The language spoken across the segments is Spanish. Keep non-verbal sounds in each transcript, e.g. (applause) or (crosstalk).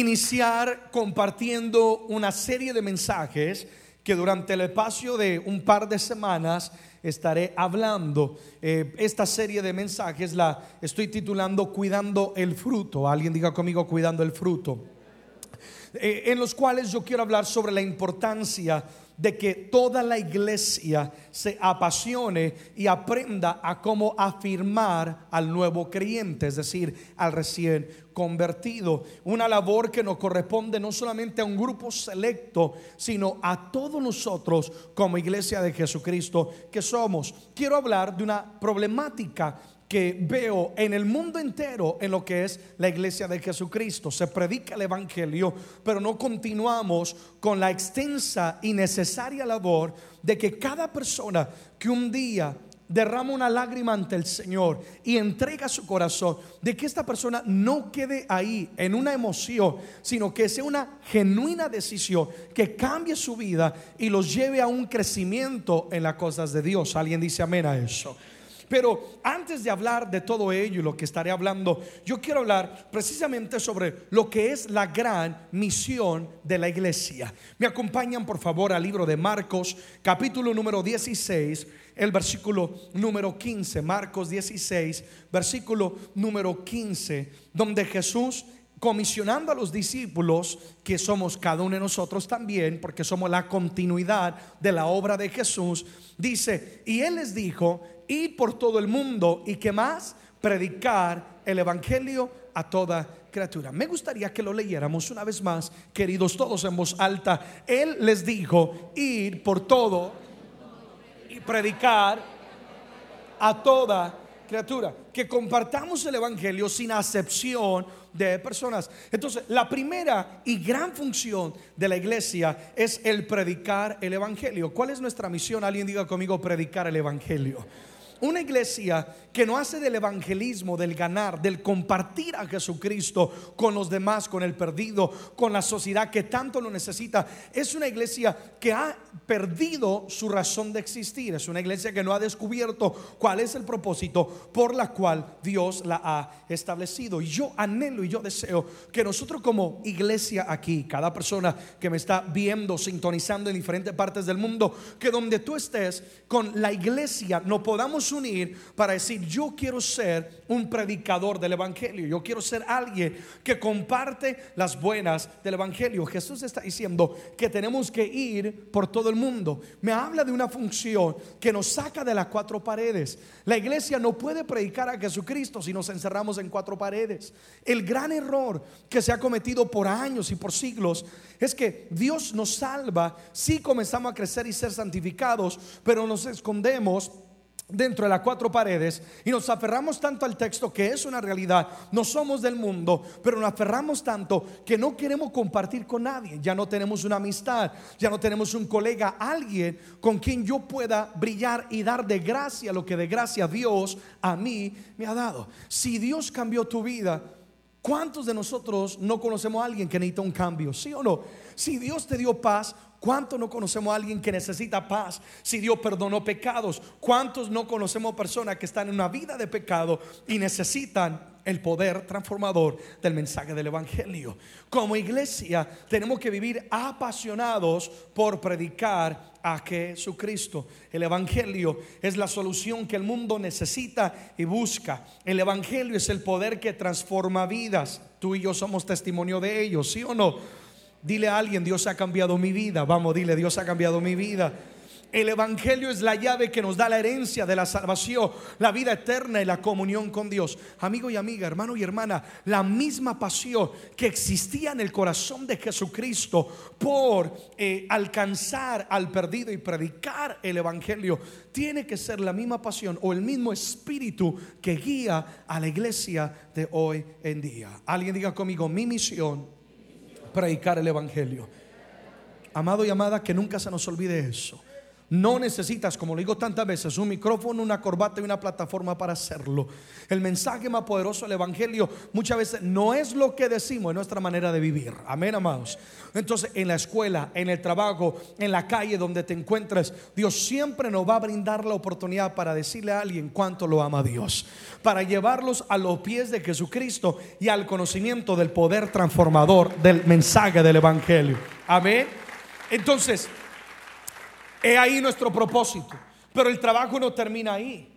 iniciar compartiendo una serie de mensajes que durante el espacio de un par de semanas estaré hablando. Eh, esta serie de mensajes la estoy titulando Cuidando el fruto. Alguien diga conmigo Cuidando el fruto. Eh, en los cuales yo quiero hablar sobre la importancia de que toda la iglesia se apasione y aprenda a cómo afirmar al nuevo creyente, es decir, al recién convertido. Una labor que nos corresponde no solamente a un grupo selecto, sino a todos nosotros como iglesia de Jesucristo que somos. Quiero hablar de una problemática que veo en el mundo entero en lo que es la iglesia de Jesucristo. Se predica el Evangelio, pero no continuamos con la extensa y necesaria labor de que cada persona que un día derrama una lágrima ante el Señor y entrega su corazón, de que esta persona no quede ahí en una emoción, sino que sea una genuina decisión que cambie su vida y los lleve a un crecimiento en las cosas de Dios. Alguien dice amén a eso. Pero antes de hablar de todo ello y lo que estaré hablando, yo quiero hablar precisamente sobre lo que es la gran misión de la iglesia. Me acompañan por favor al libro de Marcos, capítulo número 16, el versículo número 15. Marcos 16, versículo número 15, donde Jesús comisionando a los discípulos, que somos cada uno de nosotros también, porque somos la continuidad de la obra de Jesús, dice, y Él les dijo, ir por todo el mundo y que más, predicar el Evangelio a toda criatura. Me gustaría que lo leyéramos una vez más, queridos todos en voz alta. Él les dijo, ir por todo y predicar a toda criatura. Que compartamos el Evangelio sin acepción de personas. Entonces, la primera y gran función de la iglesia es el predicar el Evangelio. ¿Cuál es nuestra misión? Alguien diga conmigo, predicar el Evangelio. Una iglesia que no hace del evangelismo, del ganar, del compartir a Jesucristo con los demás, con el perdido, con la sociedad que tanto lo necesita, es una iglesia que ha perdido su razón de existir. Es una iglesia que no ha descubierto cuál es el propósito por la cual Dios la ha establecido. Y yo anhelo y yo deseo que nosotros como iglesia aquí, cada persona que me está viendo, sintonizando en diferentes partes del mundo, que donde tú estés con la iglesia no podamos unir para decir, yo quiero ser un predicador del Evangelio, yo quiero ser alguien que comparte las buenas del Evangelio. Jesús está diciendo que tenemos que ir por todo el mundo. Me habla de una función que nos saca de las cuatro paredes. La iglesia no puede predicar a Jesucristo si nos encerramos en cuatro paredes. El gran error que se ha cometido por años y por siglos es que Dios nos salva si comenzamos a crecer y ser santificados, pero nos escondemos dentro de las cuatro paredes y nos aferramos tanto al texto que es una realidad, no somos del mundo, pero nos aferramos tanto que no queremos compartir con nadie, ya no tenemos una amistad, ya no tenemos un colega, alguien con quien yo pueda brillar y dar de gracia lo que de gracia Dios a mí me ha dado. Si Dios cambió tu vida, ¿cuántos de nosotros no conocemos a alguien que necesita un cambio? ¿Sí o no? Si Dios te dio paz, ¿Cuántos no conocemos a alguien que necesita paz si Dios perdonó pecados? ¿Cuántos no conocemos personas que están en una vida de pecado y necesitan el poder transformador del mensaje del Evangelio? Como iglesia tenemos que vivir apasionados por predicar a Jesucristo. El Evangelio es la solución que el mundo necesita y busca. El Evangelio es el poder que transforma vidas. Tú y yo somos testimonio de ello, ¿sí o no? Dile a alguien, Dios ha cambiado mi vida. Vamos, dile, Dios ha cambiado mi vida. El Evangelio es la llave que nos da la herencia de la salvación, la vida eterna y la comunión con Dios. Amigo y amiga, hermano y hermana, la misma pasión que existía en el corazón de Jesucristo por eh, alcanzar al perdido y predicar el Evangelio, tiene que ser la misma pasión o el mismo espíritu que guía a la iglesia de hoy en día. Alguien diga conmigo, mi misión predicar el Evangelio. Amado y amada, que nunca se nos olvide eso. No necesitas, como lo digo tantas veces, un micrófono, una corbata y una plataforma para hacerlo. El mensaje más poderoso del Evangelio muchas veces no es lo que decimos, es nuestra manera de vivir. Amén, amados. Entonces, en la escuela, en el trabajo, en la calle donde te encuentres, Dios siempre nos va a brindar la oportunidad para decirle a alguien cuánto lo ama Dios. Para llevarlos a los pies de Jesucristo y al conocimiento del poder transformador del mensaje del Evangelio. Amén. Entonces, He ahí nuestro propósito. Pero el trabajo no termina ahí.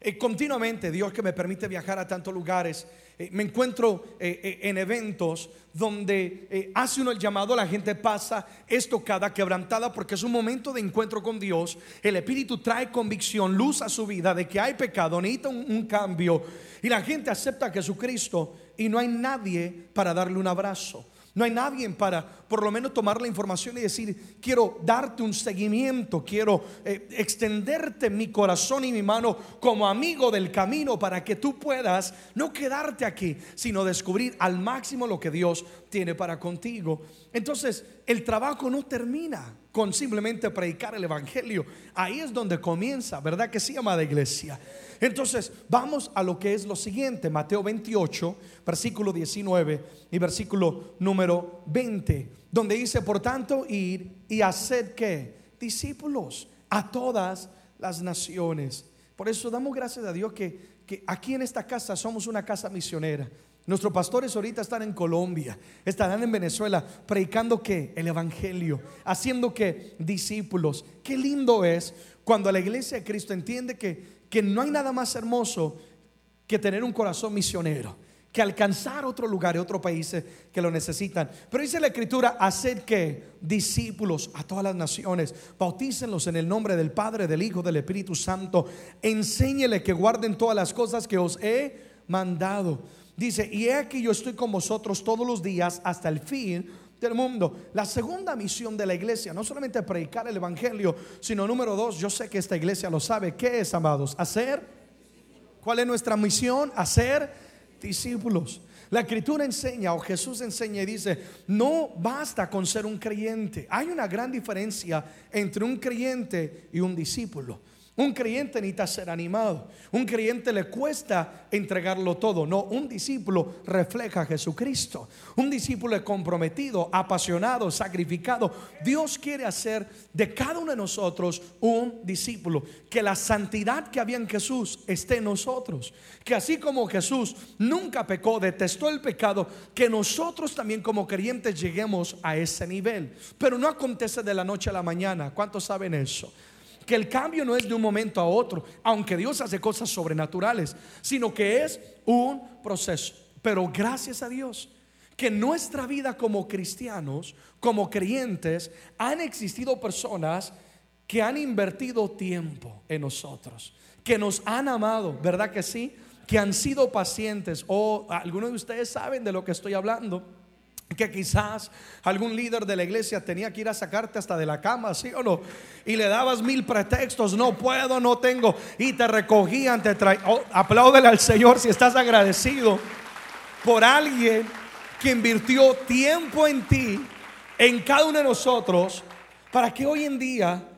Eh, continuamente, Dios que me permite viajar a tantos lugares, eh, me encuentro eh, en eventos donde hace uno el llamado, la gente pasa estocada, quebrantada, porque es un momento de encuentro con Dios. El Espíritu trae convicción, luz a su vida de que hay pecado, necesita un cambio. Y la gente acepta a Jesucristo y no hay nadie para darle un abrazo. No hay nadie para por lo menos tomar la información y decir, quiero darte un seguimiento, quiero eh, extenderte mi corazón y mi mano como amigo del camino para que tú puedas no quedarte aquí, sino descubrir al máximo lo que Dios tiene para contigo. Entonces, el trabajo no termina con simplemente predicar el Evangelio. Ahí es donde comienza, ¿verdad que sí, amada iglesia? Entonces, vamos a lo que es lo siguiente, Mateo 28, versículo 19 y versículo número 20, donde dice, por tanto, ir y hacer que discípulos a todas las naciones. Por eso damos gracias a Dios que, que aquí en esta casa somos una casa misionera. Nuestros pastores ahorita están en Colombia, estarán en Venezuela predicando que el evangelio, haciendo que discípulos. Qué lindo es cuando la iglesia de Cristo entiende que que no hay nada más hermoso que tener un corazón misionero, que alcanzar otro lugar y otros países que lo necesitan. Pero dice la escritura, hacer que discípulos a todas las naciones, bautícenlos en el nombre del Padre, del Hijo, del Espíritu Santo, enséñele que guarden todas las cosas que os he mandado. Dice, y he aquí yo estoy con vosotros todos los días hasta el fin del mundo. La segunda misión de la iglesia, no solamente predicar el Evangelio, sino número dos, yo sé que esta iglesia lo sabe, ¿qué es, amados? Hacer. ¿Cuál es nuestra misión? Hacer discípulos. La escritura enseña o Jesús enseña y dice, no basta con ser un creyente. Hay una gran diferencia entre un creyente y un discípulo. Un creyente necesita ser animado. Un creyente le cuesta entregarlo todo. No, un discípulo refleja a Jesucristo. Un discípulo es comprometido, apasionado, sacrificado. Dios quiere hacer de cada uno de nosotros un discípulo. Que la santidad que había en Jesús esté en nosotros. Que así como Jesús nunca pecó, detestó el pecado, que nosotros también como creyentes lleguemos a ese nivel. Pero no acontece de la noche a la mañana. ¿Cuántos saben eso? Que el cambio no es de un momento a otro, aunque Dios hace cosas sobrenaturales, sino que es un proceso. Pero gracias a Dios que en nuestra vida como cristianos, como creyentes, han existido personas que han invertido tiempo en nosotros, que nos han amado, ¿verdad que sí? Que han sido pacientes. O algunos de ustedes saben de lo que estoy hablando que quizás algún líder de la iglesia tenía que ir a sacarte hasta de la cama, ¿sí o no? Y le dabas mil pretextos, no puedo, no tengo, y te recogían, te traían. Oh, al Señor si estás agradecido por alguien que invirtió tiempo en ti, en cada uno de nosotros, para que hoy en día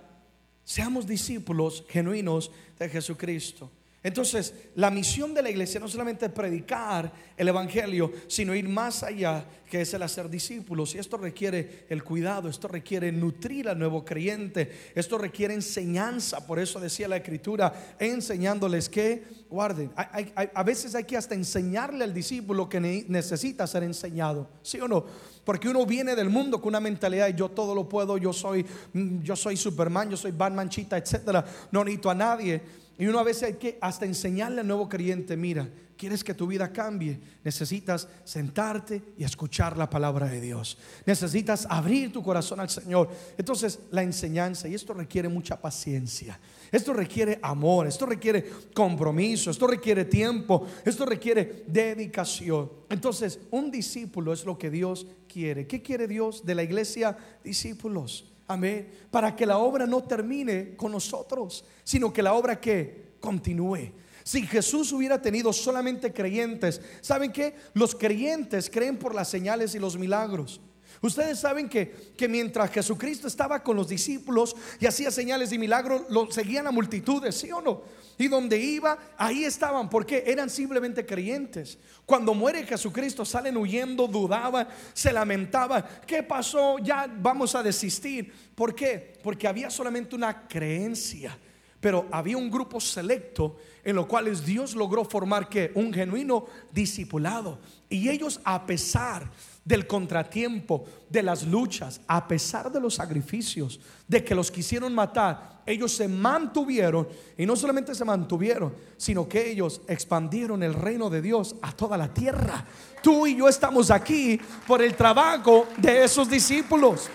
seamos discípulos genuinos de Jesucristo. Entonces, la misión de la iglesia no solamente es predicar el Evangelio, sino ir más allá, que es el hacer discípulos. Y esto requiere el cuidado, esto requiere nutrir al nuevo creyente, esto requiere enseñanza. Por eso decía la Escritura, enseñándoles que guarden. a veces hay que hasta enseñarle al discípulo que necesita ser enseñado, ¿sí o no? Porque uno viene del mundo con una mentalidad yo todo lo puedo, yo soy, mm, yo soy Superman, yo soy Batman, Chita, etcétera. No necesito a nadie. Y uno a veces hay que hasta enseñarle al nuevo creyente, mira, quieres que tu vida cambie, necesitas sentarte y escuchar la palabra de Dios. Necesitas abrir tu corazón al Señor. Entonces, la enseñanza, y esto requiere mucha paciencia, esto requiere amor, esto requiere compromiso, esto requiere tiempo, esto requiere dedicación. Entonces, un discípulo es lo que Dios quiere. ¿Qué quiere Dios de la iglesia? Discípulos. Amén. Para que la obra no termine con nosotros, sino que la obra que continúe. Si Jesús hubiera tenido solamente creyentes, ¿saben qué? Los creyentes creen por las señales y los milagros. Ustedes saben que, que mientras Jesucristo estaba con los discípulos y hacía señales y milagros, lo seguían a multitudes, ¿sí o no? Y donde iba, ahí estaban, porque eran simplemente creyentes. Cuando muere Jesucristo, salen huyendo, dudaban, se lamentaban. ¿Qué pasó? Ya vamos a desistir. ¿Por qué? Porque había solamente una creencia. Pero había un grupo selecto en lo cual Dios logró formar que un genuino discipulado. Y ellos a pesar del contratiempo, de las luchas, a pesar de los sacrificios, de que los quisieron matar, ellos se mantuvieron y no solamente se mantuvieron, sino que ellos expandieron el reino de Dios a toda la tierra. Tú y yo estamos aquí por el trabajo de esos discípulos.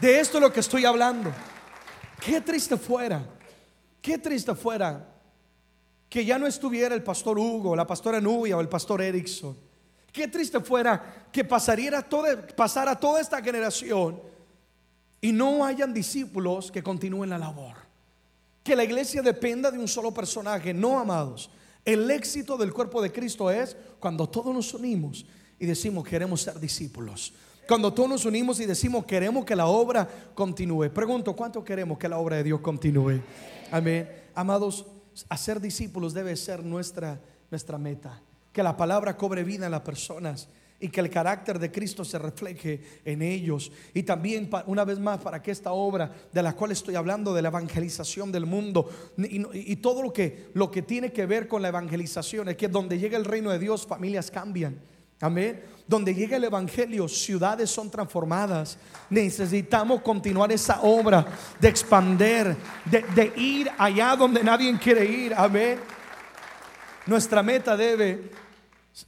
De esto es lo que estoy hablando. Qué triste fuera, qué triste fuera que ya no estuviera el pastor Hugo, la pastora Nubia o el pastor Erickson Qué triste fuera que pasara toda esta generación y no hayan discípulos que continúen la labor. Que la iglesia dependa de un solo personaje, no amados. El éxito del cuerpo de Cristo es cuando todos nos unimos y decimos queremos ser discípulos. Cuando todos nos unimos y decimos queremos que la obra continúe. Pregunto, ¿cuánto queremos que la obra de Dios continúe? Amén. Amados, hacer discípulos debe ser nuestra, nuestra meta que la palabra cobre vida en las personas y que el carácter de Cristo se refleje en ellos. Y también, una vez más, para que esta obra de la cual estoy hablando, de la evangelización del mundo, y, todo lo que, lo que tiene que ver con la evangelización, es que donde llega el reino de Dios, familias cambian. Amén. Donde llega el Evangelio, ciudades son transformadas. Necesitamos continuar esa obra de expander, de, de ir allá donde nadie quiere ir. Amén. Nuestra meta debe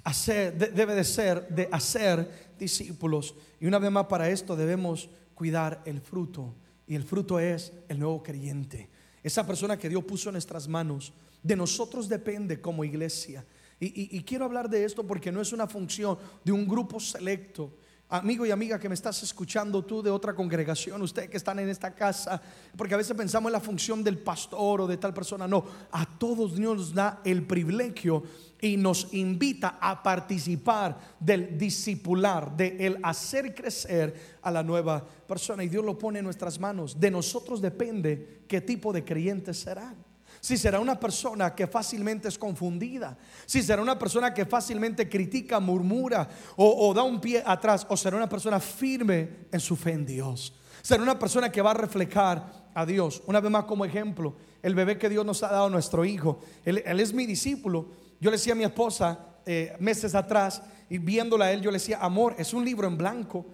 hacer, debe de ser de hacer discípulos. Y una vez más para esto debemos cuidar el fruto. Y el fruto es el nuevo creyente. Esa persona que Dios puso en nuestras manos. De nosotros depende como iglesia. Y, quiero hablar de esto porque no es una función de un grupo selecto amigo y amiga que me estás escuchando tú de otra congregación, usted que están en esta casa, porque a veces pensamos en la función del pastor o de tal persona. No, a todos Dios nos da el privilegio y nos invita a participar del discipular, de el hacer crecer a la nueva persona. Y Dios lo pone en nuestras manos. De nosotros depende qué tipo de creyentes serán si será una persona que fácilmente es confundida, si será una persona que fácilmente critica, murmura o, da un pie atrás, o será una persona firme en su fe en Dios. Será una persona que va a reflejar a Dios. Una vez más como ejemplo, el bebé que Dios nos ha dado, nuestro hijo, él, es mi discípulo. Yo le decía a mi esposa eh, meses atrás, y viéndola a él, yo le decía, amor, es un libro en blanco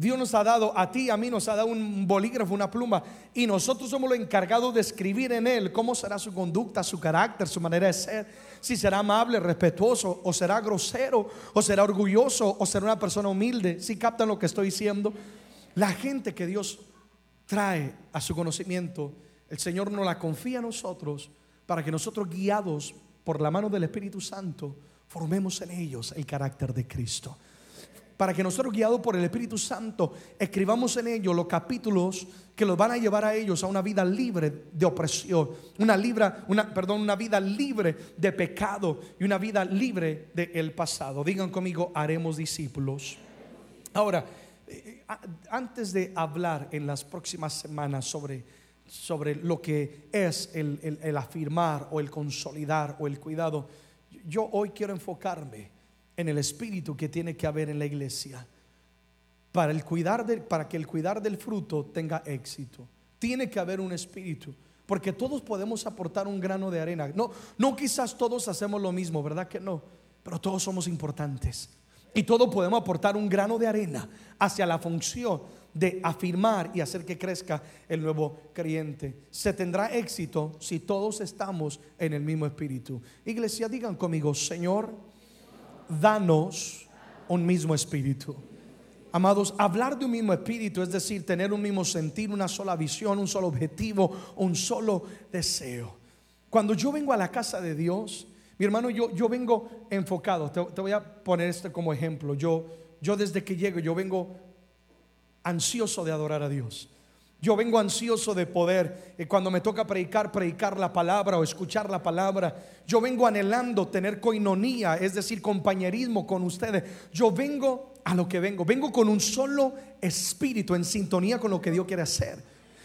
Dios nos ha dado, a ti, a mí nos ha dado un bolígrafo, una pluma, y nosotros somos los encargados de escribir en él cómo será su conducta, su carácter, su manera de ser, si será amable, respetuoso, o será grosero, o será orgulloso, o será una persona humilde. Si captan lo que estoy diciendo, la gente que Dios trae a su conocimiento, el Señor nos la confía a nosotros para que nosotros, guiados por la mano del Espíritu Santo, formemos en ellos el carácter de Cristo para que nosotros guiados por el Espíritu Santo escribamos en ellos los capítulos que los van a llevar a ellos a una vida libre de opresión, una, libra, perdón, una vida libre de pecado y una vida libre del pasado. Digan conmigo, haremos discípulos. Ahora, eh, antes de hablar en las próximas semanas sobre, sobre lo que es el afirmar o el consolidar o el cuidado, yo hoy quiero enfocarme en el espíritu que tiene que haber en la iglesia para, el cuidar para que el cuidar del fruto tenga éxito. Tiene que haber un espíritu, porque todos podemos aportar un grano de arena. No, no quizás todos hacemos lo mismo, ¿verdad que no? Pero todos somos importantes. Y todos podemos aportar un grano de arena hacia la función de afirmar y hacer que crezca el nuevo creyente. Se tendrá éxito si todos estamos en el mismo espíritu. Iglesia, digan conmigo, Señor, danos un mismo espíritu. Amados, hablar de un mismo espíritu es decir, tener un mismo sentir, una sola visión, un solo objetivo, un solo deseo. Cuando yo vengo a la casa de Dios, mi hermano, yo, yo vengo enfocado. Te, voy a poner esto como ejemplo. Yo, yo desde que llego, yo vengo ansioso de adorar a Dios. Yo vengo ansioso de poder, eh, cuando me toca predicar, predicar la palabra o escuchar la palabra. Yo vengo anhelando tener coinonía, es decir, compañerismo con ustedes. Yo vengo a lo que vengo. Vengo con un solo espíritu en sintonía con lo que Dios quiere hacer.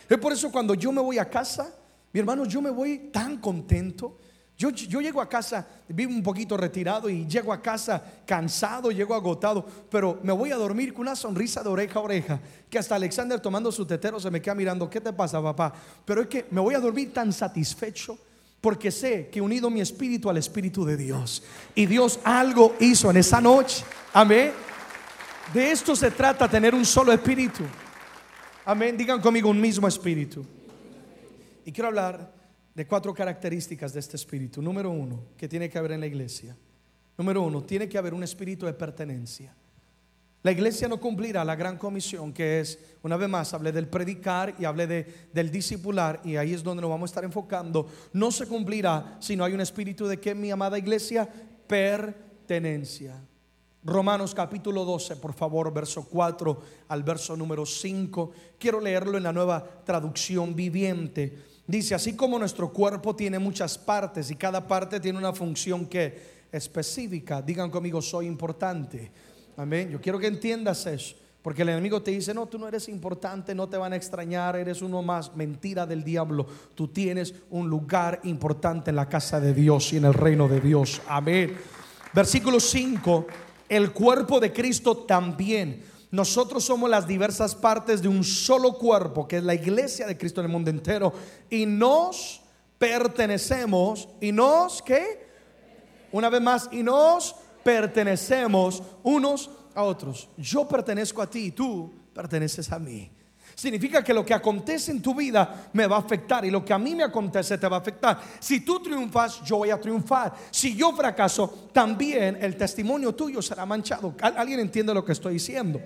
Es por eso cuando yo me voy a casa, mi hermano, yo me voy tan contento. Yo, llego a casa, vivo un poquito retirado y llego a casa cansado, llego agotado, pero me voy a dormir con una sonrisa de oreja a oreja, que hasta Alexander tomando su tetero se me queda mirando, ¿qué te pasa papá? Pero es que me voy a dormir tan satisfecho porque sé que unido mi espíritu al espíritu de Dios y Dios algo hizo en esa noche. Amén. De esto se trata, tener un solo espíritu. Amén. Digan conmigo un mismo espíritu. Y quiero hablar de cuatro características de este espíritu. Número uno, que tiene que haber en la iglesia. Número uno, tiene que haber un espíritu de pertenencia. La iglesia no cumplirá la gran comisión que es, una vez más, hablé del predicar y hablé de, del discipular y ahí es donde nos vamos a estar enfocando. No se cumplirá si no hay un espíritu de que mi amada iglesia, pertenencia. Romanos capítulo 12, por favor, verso 4 al verso número 5. Quiero leerlo en la nueva traducción viviente. Dice, así como nuestro cuerpo tiene muchas partes y cada parte tiene una función que específica, digan conmigo, soy importante. Amén. Yo quiero que entiendas eso. Porque el enemigo te dice, no, tú no eres importante, no te van a extrañar, eres uno más. Mentira del diablo. Tú tienes un lugar importante en la casa de Dios y en el reino de Dios. Amén. Versículo 5. El cuerpo de Cristo también. Nosotros somos las diversas partes de un solo cuerpo, que es la iglesia de Cristo en el mundo entero. Y nos pertenecemos. ¿Y nos qué? Una vez más, y nos pertenecemos unos a otros. Yo pertenezco a ti y tú perteneces a mí. Significa que lo que acontece en tu vida me va a afectar y lo que a mí me acontece te va a afectar. Si tú triunfas, yo voy a triunfar. Si yo fracaso, también el testimonio tuyo será manchado. ¿Alguien entiende lo que estoy diciendo?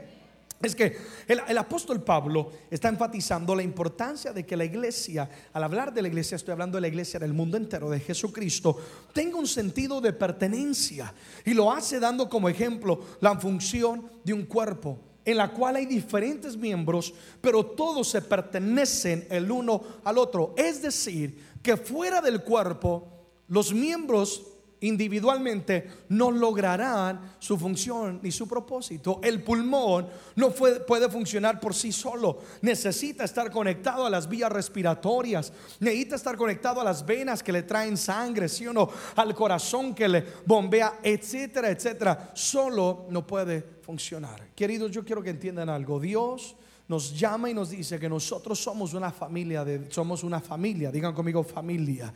Es que el, apóstol Pablo está enfatizando la importancia de que la iglesia, al hablar de la iglesia, estoy hablando de la iglesia del mundo entero, de Jesucristo, tenga un sentido de pertenencia. Y lo hace dando como ejemplo la función de un cuerpo en la cual hay diferentes miembros, pero todos se pertenecen el uno al otro. Es decir, que fuera del cuerpo, los miembros individualmente no lograrán su función ni su propósito. El pulmón no puede funcionar por sí solo. Necesita estar conectado a las vías respiratorias. Necesita estar conectado a las venas que le traen sangre, ¿sí o no? Al corazón que le bombea, etcétera, etcétera. Solo no puede funcionar. Queridos, yo quiero que entiendan algo. Dios nos llama y nos dice que nosotros somos una familia, somos una familia. Digan conmigo familia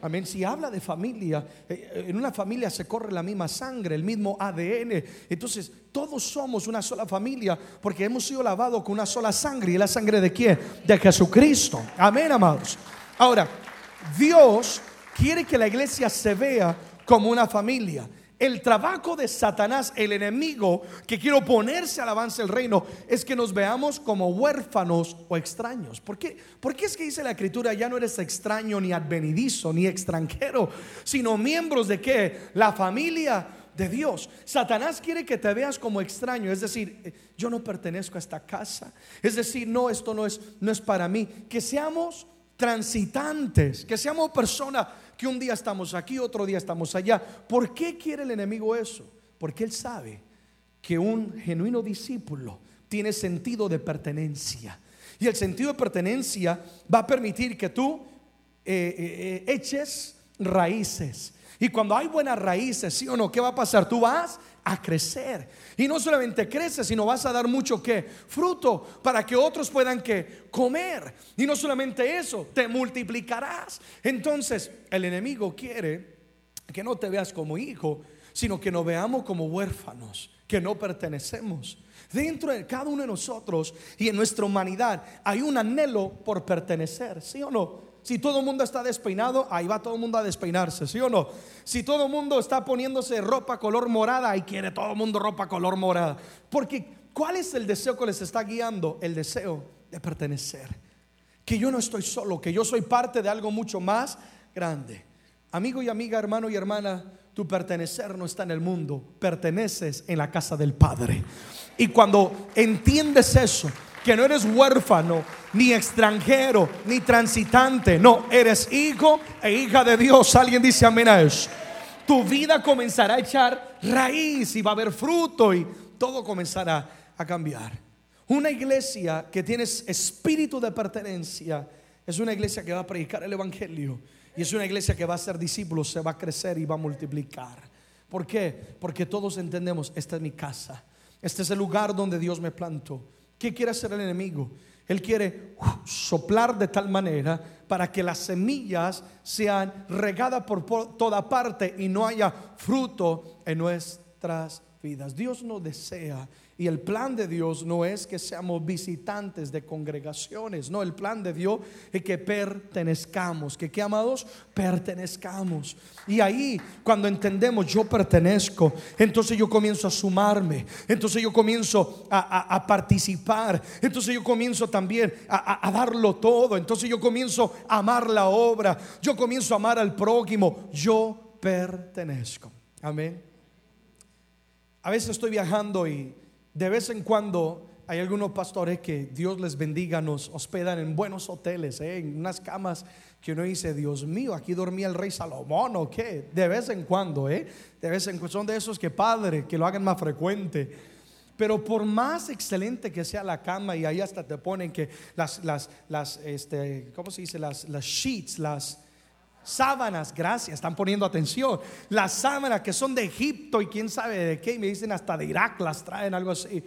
Amén. Si habla de familia, eh, eh, en una familia se corre la misma sangre, el mismo ADN. Entonces, todos somos una sola familia porque hemos sido lavados con una sola sangre. ¿Y la sangre de quién? De Jesucristo. Amén, amados. Ahora, Dios quiere que la iglesia se vea como una familia. El trabajo de Satanás, el enemigo que quiere oponerse al avance del reino, es que nos veamos como huérfanos o extraños. ¿Por qué? Porque es que dice la escritura, ya no eres extraño ni advenidizo ni extranjero, sino miembros de qué? La familia de Dios. Satanás quiere que te veas como extraño, es decir, eh, yo no pertenezco a esta casa. Es decir, no, esto no es no es para mí, que seamos transitantes, que seamos personas que un día estamos aquí, otro día estamos allá. ¿Por qué quiere el enemigo eso? Porque él sabe que un genuino discípulo tiene sentido de pertenencia. Y el sentido de pertenencia va a permitir que tú eh, eh, eh, eches raíces. Y cuando hay buenas raíces, sí o no, ¿qué va a pasar? Tú vas a crecer. Y no solamente creces, sino vas a dar mucho que fruto para que otros puedan que comer. Y no solamente eso, te multiplicarás. Entonces, el enemigo quiere que no te veas como hijo, sino que nos veamos como huérfanos, que no pertenecemos. Dentro de cada uno de nosotros y en nuestra humanidad hay un anhelo por pertenecer, ¿sí o no? Si todo el mundo está despeinado, ahí va todo el mundo a despeinarse, ¿sí o no? Si todo el mundo está poniéndose ropa color morada, ahí quiere todo el mundo ropa color morada. Porque, ¿cuál es el deseo que les está guiando? El deseo de pertenecer. Que yo no estoy solo, que yo soy parte de algo mucho más grande. Amigo y amiga, hermano y hermana, tu pertenecer no está en el mundo, perteneces en la casa del Padre. Y cuando entiendes eso, que no eres huérfano, ni extranjero, ni transitante. No, eres hijo e hija de Dios. Alguien dice amén a eso. Tu vida comenzará a echar raíz y va a haber fruto y todo comenzará a cambiar. Una iglesia que tiene espíritu de pertenencia es una iglesia que va a predicar el Evangelio y es una iglesia que va a ser discípulos, se va a crecer y va a multiplicar. ¿Por qué? Porque todos entendemos, esta es mi casa, este es el lugar donde Dios me plantó. ¿Qué quiere hacer el enemigo? Él quiere uh, soplar de tal manera para que las semillas sean regadas por, toda parte y no haya fruto en nuestras vidas. Dios no desea y el plan de Dios no es que seamos visitantes de congregaciones, no, el plan de Dios es que pertenezcamos, que qué amados, pertenezcamos. Y ahí cuando entendemos yo pertenezco, entonces yo comienzo a sumarme, entonces yo comienzo a, participar, entonces yo comienzo también a, a darlo todo, entonces yo comienzo a amar la obra, yo comienzo a amar al prójimo, yo pertenezco. Amén. A veces estoy viajando y de vez en cuando hay algunos pastores que Dios les bendiga, nos hospedan en buenos hoteles, ¿eh? en unas camas que uno dice, Dios mío, aquí dormía el rey Salomón o qué. De vez en cuando, ¿eh? De vez en cuando son de esos que padre, que lo hagan más frecuente. Pero por más excelente que sea la cama, y ahí hasta te ponen que las, las, las, este, ¿cómo se dice? Las, las sheets, las sábanas, gracias, están poniendo atención. Las sábanas que son de Egipto y quién sabe de qué, me dicen hasta de Irak las traen, algo así.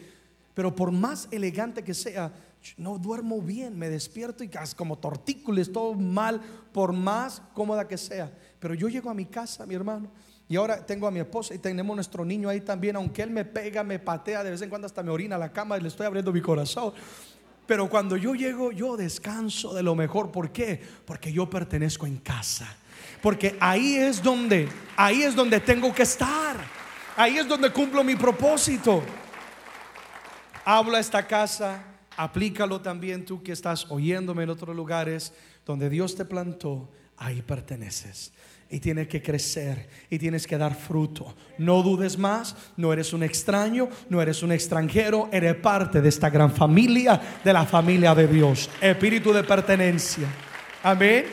Pero por más elegante que sea, no duermo bien, me despierto y como tortícolis, todo mal, por más cómoda que sea. Pero yo llego a mi casa, mi hermano, y ahora tengo a mi esposa y tenemos nuestro niño ahí también, aunque él me pega, me patea, de vez en cuando hasta me orina la cama y le estoy abriendo mi corazón. Pero cuando yo llego, yo descanso de lo mejor. ¿Por qué? Porque yo pertenezco en casa. Porque ahí es donde, ahí es donde tengo que estar. Ahí es donde cumplo mi propósito. Habla esta casa, aplícalo también tú que estás oyéndome en otros lugares donde Dios te plantó, ahí perteneces y tienes que crecer y tienes que dar fruto. No dudes más, no eres un extraño, no eres un extranjero, eres parte de esta gran familia, de la familia de Dios. Espíritu de pertenencia. Amén.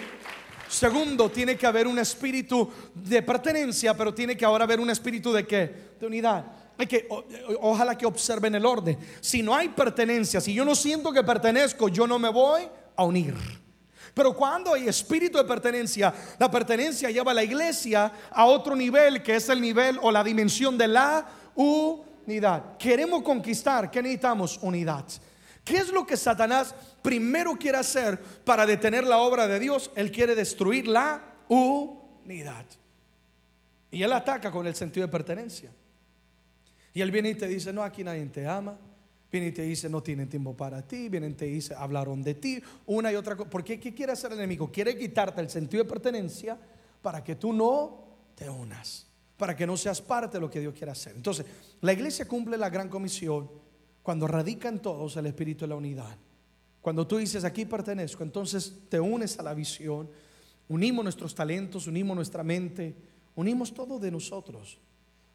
Segundo, tiene que haber un espíritu de pertenencia, pero tiene que ahora haber un espíritu de qué? De unidad. Hay que, ojalá que observen el orden. Si no hay pertenencia, si yo no siento que pertenezco, yo no me voy a unir. Pero cuando hay espíritu de pertenencia, la pertenencia lleva a la iglesia a otro nivel, que es el nivel o la dimensión de la unidad. Queremos conquistar, ¿qué necesitamos? Unidad. ¿Qué es lo que Satanás primero quiere hacer para detener la obra de Dios? Él quiere destruir la unidad. Y él ataca con el sentido de pertenencia. Y él viene y te dice, no, aquí nadie te ama, Viene y te dice, no tienen tiempo para ti. Vienen y te dice, hablaron de ti. Una y otra cosa. ¿Por qué? ¿Qué quiere hacer el enemigo? Quiere quitarte el sentido de pertenencia para que tú no te unas. Para que no seas parte de lo que Dios quiere hacer. Entonces, la iglesia cumple la gran comisión cuando radica en todos el espíritu de la unidad. Cuando tú dices, aquí pertenezco, entonces te unes a la visión. Unimos nuestros talentos, unimos nuestra mente, unimos todo de nosotros.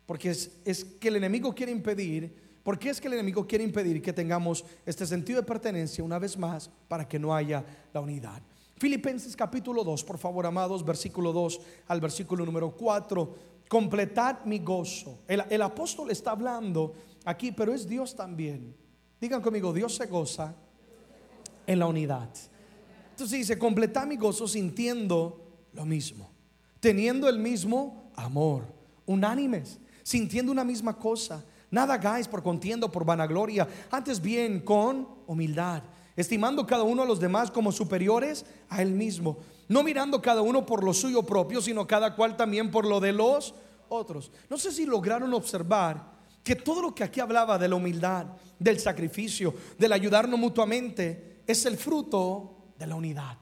Porque es que el enemigo quiere impedir ¿Por qué es que el enemigo quiere impedir que tengamos este sentido de pertenencia una vez más para que no haya la unidad? Filipenses capítulo 2, por favor, amados, versículo 2 al versículo número 4. Completad mi gozo. El, el apóstol está hablando aquí, pero es Dios también. Digan conmigo, Dios se goza en la unidad. Entonces dice, completad mi gozo sintiendo lo mismo, teniendo el mismo amor, unánimes, sintiendo una misma cosa Nada hagáis por contiendo, por vanagloria, antes bien con humildad, estimando cada uno a los demás como superiores a él mismo, no mirando cada uno por lo suyo propio, sino cada cual también por lo de los otros. No sé si lograron observar que todo lo que aquí hablaba de la humildad, del sacrificio, del ayudarnos mutuamente, es el fruto de la unidad.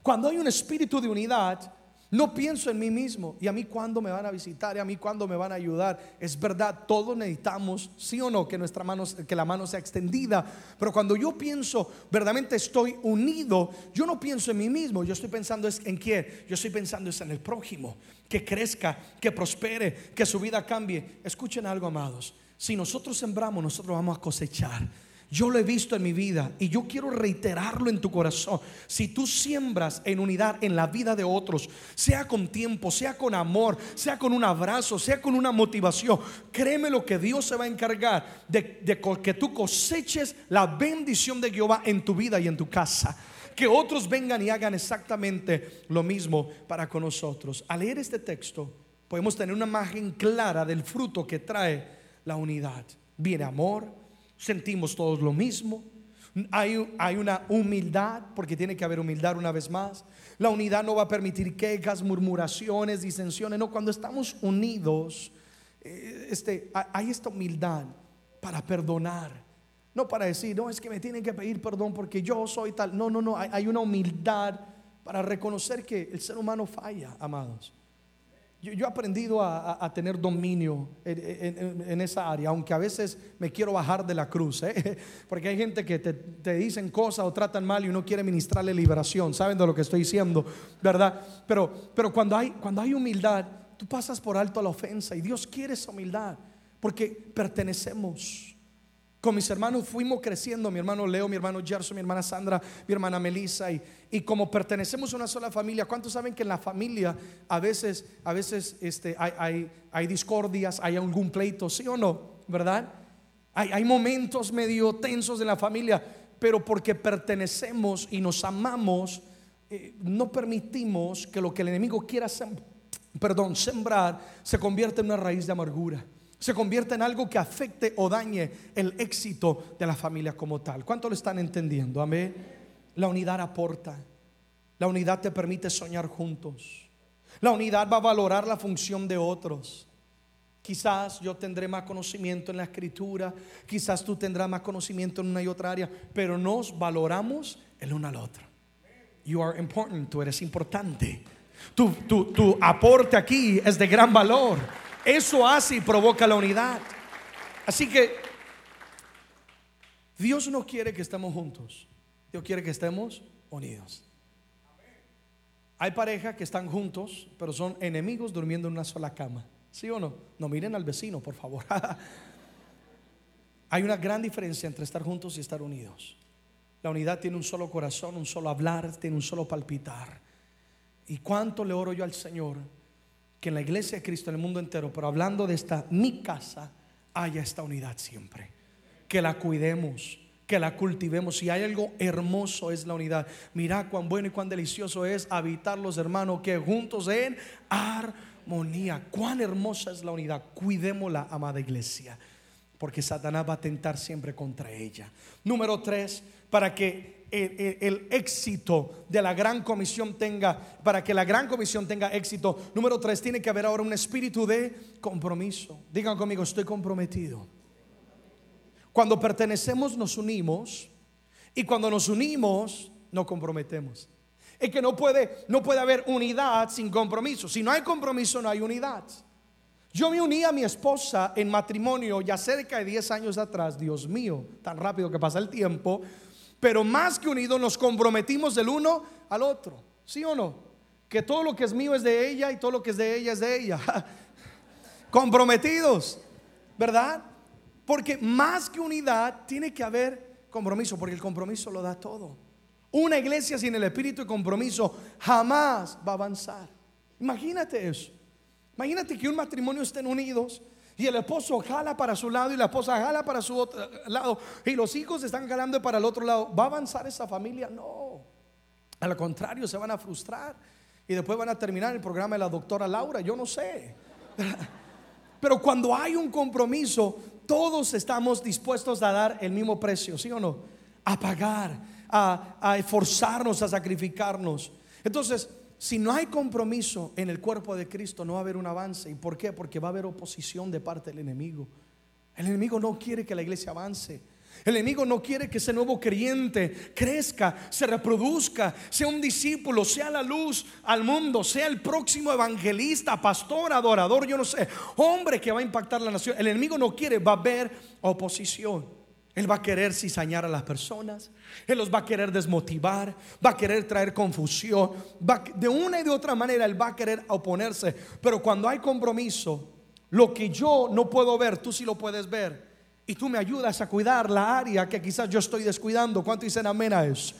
Cuando hay un espíritu de unidad, no pienso en mí mismo y a mí cuándo me van a visitar y a mí cuándo me van a ayudar. Es verdad, todos necesitamos, sí o no, que nuestra mano, que la mano sea extendida. Pero cuando yo pienso, verdaderamente estoy unido, yo no pienso en mí mismo. Yo estoy pensando en quién. Yo estoy pensando en el prójimo, que crezca, que prospere, que su vida cambie. Escuchen algo, amados. Si nosotros sembramos, nosotros vamos a cosechar. Yo lo he visto en mi vida y yo quiero reiterarlo en tu corazón. Si tú siembras en unidad en la vida de otros, sea con tiempo, sea con amor, sea con un abrazo, sea con una motivación, créeme lo que Dios se va a encargar de, que tú coseches la bendición de Jehová en tu vida y en tu casa. Que otros vengan y hagan exactamente lo mismo para con nosotros. Al leer este texto, podemos tener una imagen clara del fruto que trae la unidad. Viene amor sentimos todos lo mismo. Hay, hay, una humildad, porque tiene que haber humildad una vez más. La unidad no va a permitir quejas, murmuraciones, disensiones. No, cuando estamos unidos, eh, este, hay esta humildad para perdonar. No para decir, no, es que me tienen que pedir perdón porque yo soy tal. No, no, no. Hay, hay una humildad para reconocer que el ser humano falla, amados. Yo, he aprendido a, tener dominio en, esa área, aunque a veces me quiero bajar de la cruz, ¿eh? (laughs) porque hay gente que te, dicen cosas o tratan mal y uno quiere ministrarle liberación, ¿saben de lo que estoy diciendo? ¿Verdad? Pero, pero cuando, hay, cuando hay humildad, tú pasas por alto la ofensa y Dios quiere esa humildad, porque pertenecemos. Mis hermanos fuimos creciendo, mi hermano Leo, mi hermano Gerson, mi hermana Sandra, mi hermana Melissa, y, y, como pertenecemos a una sola familia, ¿cuántos saben que en la familia a veces, a veces este, hay, hay, hay discordias, hay algún pleito, sí o no? ¿Verdad? Hay, hay momentos medio tensos en la familia, pero porque pertenecemos y nos amamos, eh, no permitimos que lo que el enemigo quiera perdón, sembrar se convierta en una raíz de amargura se convierte en algo que afecte o dañe el éxito de la familia como tal. ¿Cuánto lo están entendiendo? Amén. La unidad aporta. La unidad te permite soñar juntos. La unidad va a valorar la función de otros. Quizás yo tendré más conocimiento en la escritura, quizás tú tendrás más conocimiento en una y otra área, pero nos valoramos el uno al otro. You are important, tú eres importante. Tu, tu, tu aporte aquí es de gran valor. Eso hace y provoca la unidad. Así que Dios no quiere que estemos juntos. Dios quiere que estemos unidos. Hay parejas que están juntos, pero son enemigos durmiendo en una sola cama. ¿Sí o no? No miren al vecino, por favor. (laughs) Hay una gran diferencia entre estar juntos y estar unidos. La unidad tiene un solo corazón, un solo hablar, tiene un solo palpitar. ¿Y cuánto le oro yo al Señor que en la iglesia de Cristo, en el mundo entero, pero hablando de esta, mi casa, haya esta unidad siempre. Que la cuidemos, que la cultivemos. Si hay algo hermoso es la unidad. Mira cuán bueno y cuán delicioso es habitar los hermanos que juntos en armonía. Cuán hermosa es la unidad. Cuidémosla, amada iglesia, porque Satanás va a tentar siempre contra ella. Número tres, para que el, éxito de la gran comisión tenga, para que la gran comisión tenga éxito, número tres, tiene que haber ahora un espíritu de compromiso. Digan conmigo, estoy comprometido. Cuando pertenecemos nos unimos y cuando nos unimos nos comprometemos. Es que no puede, no puede haber unidad sin compromiso. Si no hay compromiso no hay unidad. Yo me uní a mi esposa en matrimonio ya cerca de 10 años atrás, Dios mío, tan rápido que pasa el tiempo pero más que unidos nos comprometimos del uno al otro. ¿Sí o no? Que todo lo que es mío es de ella y todo lo que es de ella es de ella. (laughs) Comprometidos, ¿verdad? Porque más que unidad tiene que haber compromiso, porque el compromiso lo da todo. Una iglesia sin el espíritu de compromiso jamás va a avanzar. Imagínate eso. Imagínate que un matrimonio estén unidos y el esposo jala para su lado y la esposa jala para su otro lado. Y los hijos están jalando para el otro lado. ¿Va a avanzar esa familia? No. Al contrario, se van a frustrar. Y después van a terminar el programa de la doctora Laura. Yo no sé. (laughs) Pero cuando hay un compromiso, todos estamos dispuestos a dar el mismo precio, ¿sí o no? A pagar, a, a esforzarnos, a sacrificarnos. Entonces, si no hay compromiso en el cuerpo de Cristo, no va a haber un avance. ¿Y por qué? Porque va a haber oposición de parte del enemigo. El enemigo no quiere que la iglesia avance. El enemigo no quiere que ese nuevo creyente crezca, se reproduzca, sea un discípulo, sea la luz al mundo, sea el próximo evangelista, pastor, adorador, yo no sé, hombre que va a impactar la nación. El enemigo no quiere, va a haber oposición. Él va a querer cizañar a las personas. Él los va a querer desmotivar. Va a querer traer confusión. de una y de otra manera Él va a querer oponerse. Pero cuando hay compromiso, lo que yo no puedo ver, tú sí lo puedes ver. Y tú me ayudas a cuidar la área que quizás yo estoy descuidando. ¿Cuánto dicen amén a eso?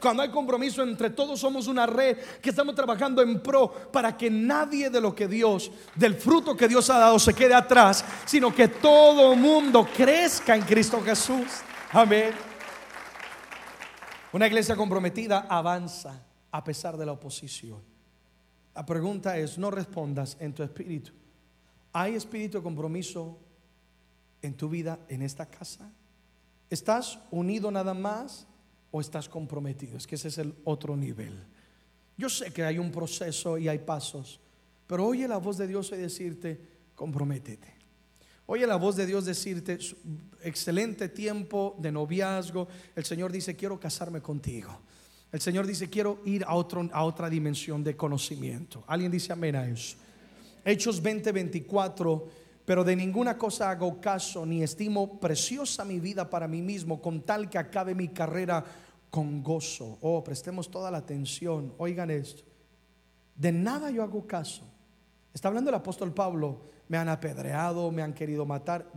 Cuando hay compromiso entre todos somos una red que estamos trabajando en pro para que nadie de lo que Dios, del fruto que Dios ha dado se quede atrás, sino que todo mundo crezca en Cristo Jesús. Amén. Una iglesia comprometida avanza a pesar de la oposición. La pregunta es, no respondas en tu espíritu. ¿Hay espíritu de compromiso en tu vida en esta casa? ¿Estás unido nada más estás comprometido? Es que ese es el otro nivel. Yo sé que hay un proceso y hay pasos, pero oye la voz de Dios y decirte, comprométete. Oye la voz de Dios decirte, excelente tiempo de noviazgo. El Señor dice, quiero casarme contigo. El Señor dice, quiero ir a, otro, a otra dimensión de conocimiento. Alguien dice amén a eso. Hechos 20, 24 pero de ninguna cosa hago caso ni estimo preciosa mi vida para mí mismo con tal que acabe mi carrera con gozo. Oh, prestemos toda la atención. Oigan esto. De nada yo hago caso. Está hablando el apóstol Pablo. Me han apedreado, me han querido matar.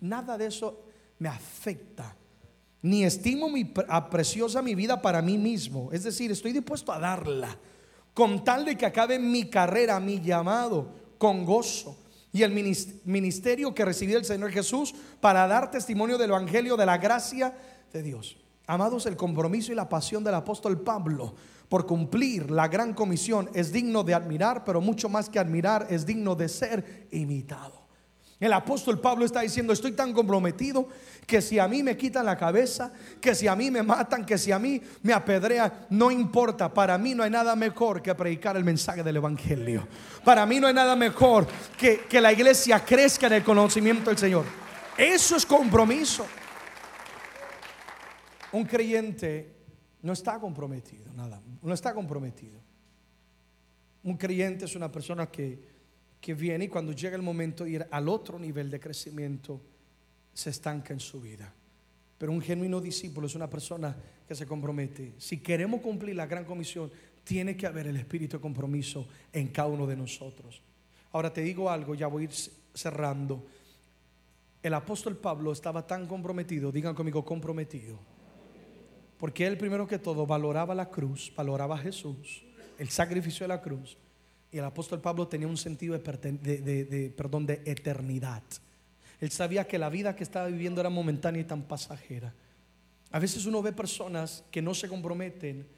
nada de eso me afecta. Ni estimo mi, preciosa mi vida para mí mismo. Es decir, estoy dispuesto a darla. Con tal de que acabe mi carrera, mi llamado, con gozo y el ministerio que recibió el Señor Jesús para dar testimonio del Evangelio de la gracia de Dios. Amados, el compromiso y la pasión del apóstol Pablo por cumplir la gran comisión es digno de admirar, pero mucho más que admirar es digno de ser imitado. El apóstol Pablo está diciendo, estoy tan comprometido que si a mí me quitan la cabeza, que si a mí me matan, que si a mí me apedrean, no importa. Para mí no hay nada mejor que predicar el mensaje del Evangelio. Para mí no hay nada mejor que, que la iglesia crezca en el conocimiento del Señor. Eso es compromiso. Un creyente no está comprometido, nada, no está comprometido. Un creyente es una persona que que viene y cuando llega el momento de ir al otro nivel de crecimiento, se estanca en su vida. Pero un genuino discípulo es una persona que se compromete. Si queremos cumplir la gran comisión, tiene que haber el espíritu de compromiso en cada uno de nosotros. Ahora te digo algo, ya voy a ir cerrando. El apóstol Pablo estaba tan comprometido, digan conmigo comprometido, porque él primero que todo valoraba la cruz, valoraba a Jesús, el sacrificio de la cruz, y el apóstol Pablo tenía un sentido de, perdón, de eternidad. Él sabía que la vida que estaba viviendo era momentánea y tan pasajera. A veces uno ve personas que no se comprometen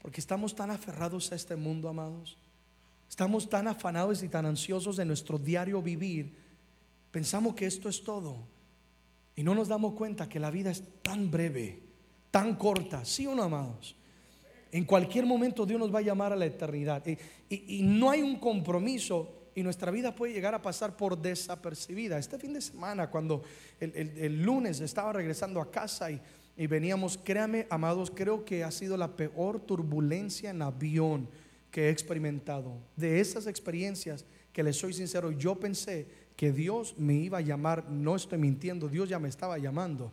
porque estamos tan aferrados a este mundo, amados. Estamos tan afanados y tan ansiosos de nuestro diario vivir. Pensamos que esto es todo. Y no nos damos cuenta que la vida es tan breve, tan corta. ¿Sí o no, amados? En cualquier momento Dios nos va a llamar a la eternidad. Y, no hay un compromiso y nuestra vida puede llegar a pasar por desapercibida. Este fin de semana, cuando el, lunes estaba regresando a casa y, y, veníamos, créame, amados, creo que ha sido la peor turbulencia en avión que he experimentado. De esas experiencias, que les soy sincero, yo pensé que Dios me iba a llamar, no estoy mintiendo, Dios ya me estaba llamando.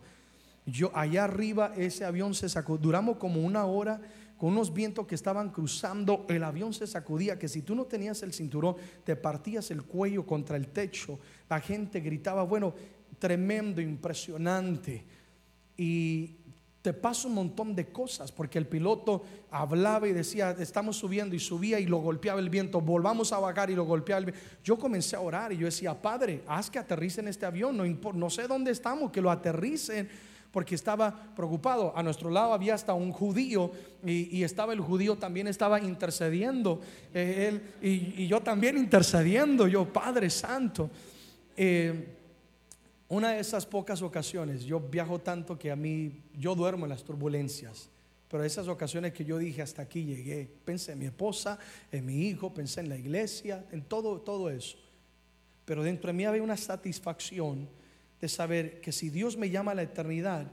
Yo allá arriba ese avión se sacó, duramos como una hora con unos vientos que estaban cruzando, el avión se sacudía, que si tú no tenías el cinturón, te partías el cuello contra el techo, la gente gritaba, bueno, tremendo, impresionante. Y te pasa un montón de cosas, porque el piloto hablaba y decía, estamos subiendo y subía y lo golpeaba el viento, volvamos a bajar y lo golpeaba el viento. Yo comencé a orar y yo decía, Padre, haz que aterricen este avión, no, no sé dónde estamos, que lo aterricen porque estaba preocupado. A nuestro lado había hasta un judío y, estaba el judío también estaba intercediendo. Eh, él, y, yo también intercediendo, yo Padre Santo. Eh, una de esas pocas ocasiones, yo viajo tanto que a mí, yo duermo en las turbulencias. Pero esas ocasiones que yo dije hasta aquí llegué, pensé en mi esposa, en mi hijo, pensé en la iglesia, en todo, todo eso. Pero dentro de mí había una satisfacción de saber que si Dios me llama a la eternidad,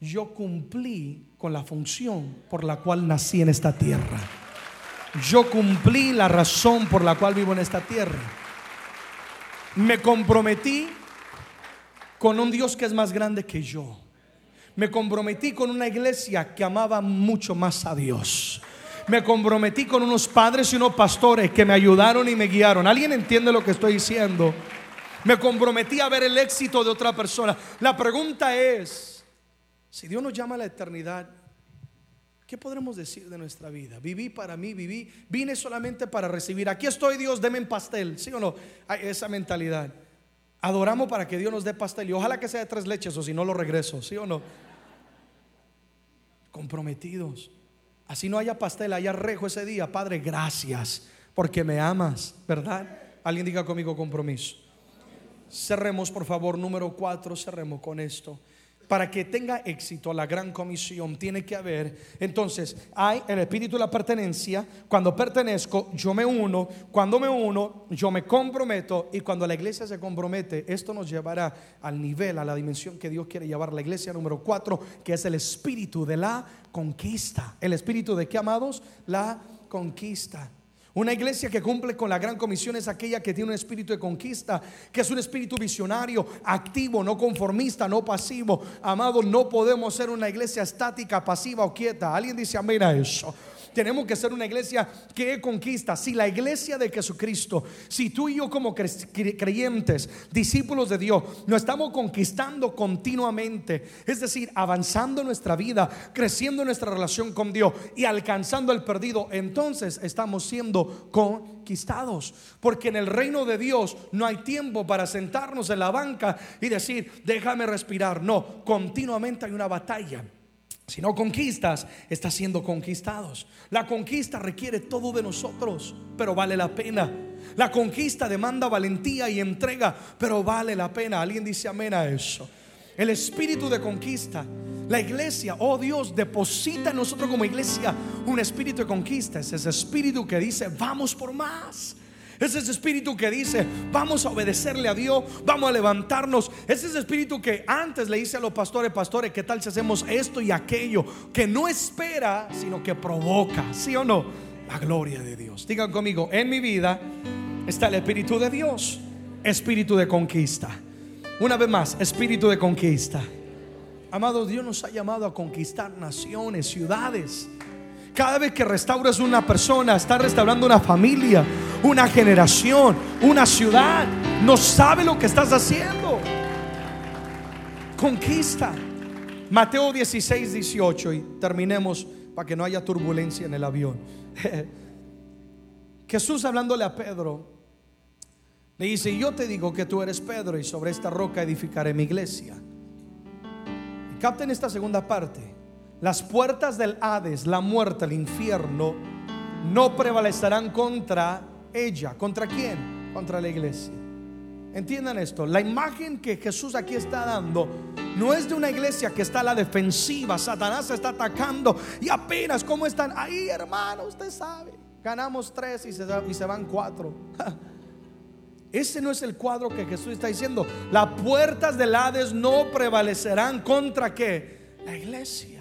yo cumplí con la función por la cual nací en esta tierra. Yo cumplí la razón por la cual vivo en esta tierra. Me comprometí con un Dios que es más grande que yo. Me comprometí con una iglesia que amaba mucho más a Dios. Me comprometí con unos padres y unos pastores que me ayudaron y me guiaron. ¿Alguien entiende lo que estoy diciendo? Me comprometí a ver el éxito de otra persona. La pregunta es, si Dios nos llama a la eternidad, ¿qué podremos decir de nuestra vida? Viví para mí, viví, vine solamente para recibir. Aquí estoy Dios, deme en pastel, ¿sí o no? Hay esa mentalidad. Adoramos para que Dios nos dé pastel y ojalá que sea de tres leches o si no lo regreso, ¿sí o no? Comprometidos. Así no haya pastel, haya rejo ese día. Padre, gracias porque me amas, ¿verdad? Alguien diga conmigo compromiso. Cerremos, por favor, número cuatro, cerremos con esto. Para que tenga éxito la gran comisión tiene que haber, entonces, hay el espíritu de la pertenencia, cuando pertenezco, yo me uno, cuando me uno, yo me comprometo y cuando la iglesia se compromete, esto nos llevará al nivel, a la dimensión que Dios quiere llevar la iglesia número cuatro, que es el espíritu de la conquista. ¿El espíritu de qué, amados? La conquista. Una iglesia que cumple con la gran comisión es aquella que tiene un espíritu de conquista, que es un espíritu visionario, activo, no conformista, no pasivo. Amado, no podemos ser una iglesia estática, pasiva o quieta. Alguien dice amén a eso. Tenemos que ser una iglesia que conquista. Si la iglesia de Jesucristo, si tú y yo como creyentes, discípulos de Dios, no estamos conquistando continuamente, es decir, avanzando nuestra vida, creciendo en nuestra relación con Dios y alcanzando el perdido, entonces estamos siendo conquistados. Porque en el reino de Dios no hay tiempo para sentarnos en la banca y decir, déjame respirar. No, continuamente hay una batalla. Si no conquistas, estás siendo conquistados. La conquista requiere todo de nosotros, pero vale la pena. La conquista demanda valentía y entrega, pero vale la pena. Alguien dice amén a eso. El espíritu de conquista. La iglesia, oh Dios, deposita en nosotros como iglesia un espíritu de conquista. Es ese espíritu que dice, vamos por más. Es ese espíritu que dice, vamos a obedecerle a Dios, vamos a levantarnos. Es ese espíritu que antes le dice a los pastores, pastores, ¿qué tal si hacemos esto y aquello? Que no espera, sino que provoca, ¿sí o no? La gloria de Dios. Digan conmigo, en mi vida está el espíritu de Dios, espíritu de conquista. Una vez más, espíritu de conquista. Amado, Dios nos ha llamado a conquistar naciones, ciudades. Cada vez que restauras una persona, está restaurando una familia, una generación, una ciudad. No sabe lo que estás haciendo. Conquista. Mateo 16, 18 y terminemos para que no haya turbulencia en el avión. (laughs) Jesús hablándole a Pedro, le dice, yo te digo que tú eres Pedro y sobre esta roca edificaré mi iglesia. Y capten esta segunda parte. Las puertas del Hades, la muerte, el infierno, no prevalecerán contra ella. ¿Contra quién? Contra la iglesia. Entiendan esto, la imagen que Jesús aquí está dando no es de una iglesia que está a la defensiva, Satanás está atacando y apenas cómo están ahí, hermano, usted sabe, ganamos tres y se, y se van cuatro. (laughs) Ese no es el cuadro que Jesús está diciendo. Las puertas del Hades no prevalecerán contra qué? La iglesia.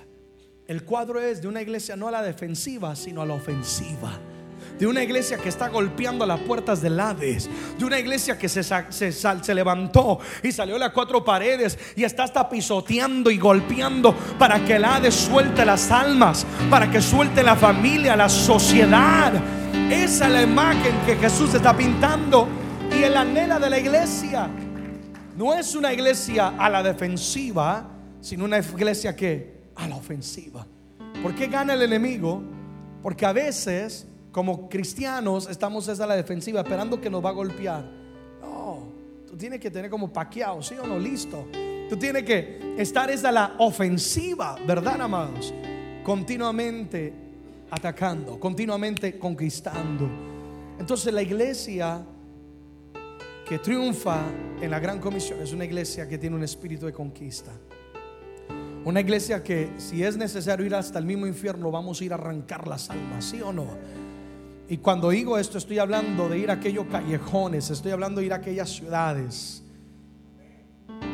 El cuadro es de una iglesia no a la defensiva, sino a la ofensiva. De una iglesia que está golpeando las puertas del Hades. De una iglesia que se, se, levantó y salió a las cuatro paredes y está hasta pisoteando y golpeando para que el Hades suelte las almas, para que suelte la familia, la sociedad. Esa es la imagen que Jesús está pintando y el anhela de la iglesia. No es una iglesia a la defensiva, sino una iglesia que a la ofensiva. ¿Por qué gana el enemigo? Porque a veces, como cristianos, estamos a la defensiva esperando que nos va a golpear. No, tú tienes que tener como paqueado, ¿sí o no? Listo. Tú tienes que estar a la ofensiva, ¿verdad, amados? Continuamente atacando, continuamente conquistando. Entonces la iglesia que triunfa en la gran comisión es una iglesia que tiene un espíritu de conquista. Una iglesia que si es necesario ir hasta el mismo infierno, vamos a ir a arrancar las almas, ¿sí o no? Y cuando digo esto, estoy hablando de ir a aquellos callejones, estoy hablando de ir a aquellas ciudades.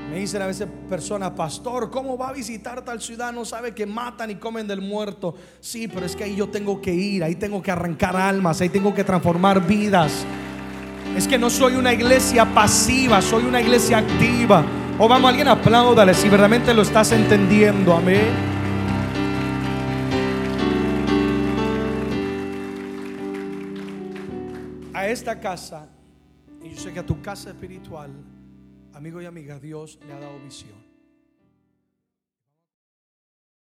Me dicen a veces personas, pastor, ¿cómo va a visitar tal ciudad? No sabe que matan y comen del muerto. Sí, pero es que ahí yo tengo que ir, ahí tengo que arrancar almas, ahí tengo que transformar vidas. Es que no soy una iglesia pasiva, soy una iglesia activa. O vamos, alguien apláudale si verdaderamente lo estás entendiendo. Amén. A esta casa, y yo sé que a tu casa espiritual, Amigo y amiga, Dios le ha dado visión.